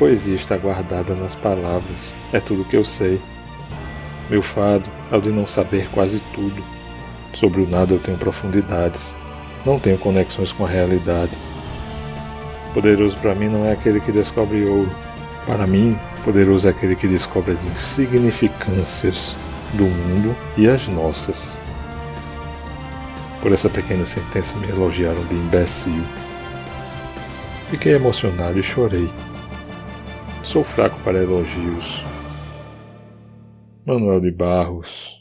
poesia está guardada nas palavras, é tudo que eu sei. Meu fado é o de não saber quase tudo. Sobre o nada eu tenho profundidades, não tenho conexões com a realidade. Poderoso para mim não é aquele que descobre ouro. Para mim, poderoso é aquele que descobre as insignificâncias do mundo e as nossas. Por essa pequena sentença me elogiaram de imbecil. Fiquei emocionado e chorei. Sou fraco para elogios. Manuel de Barros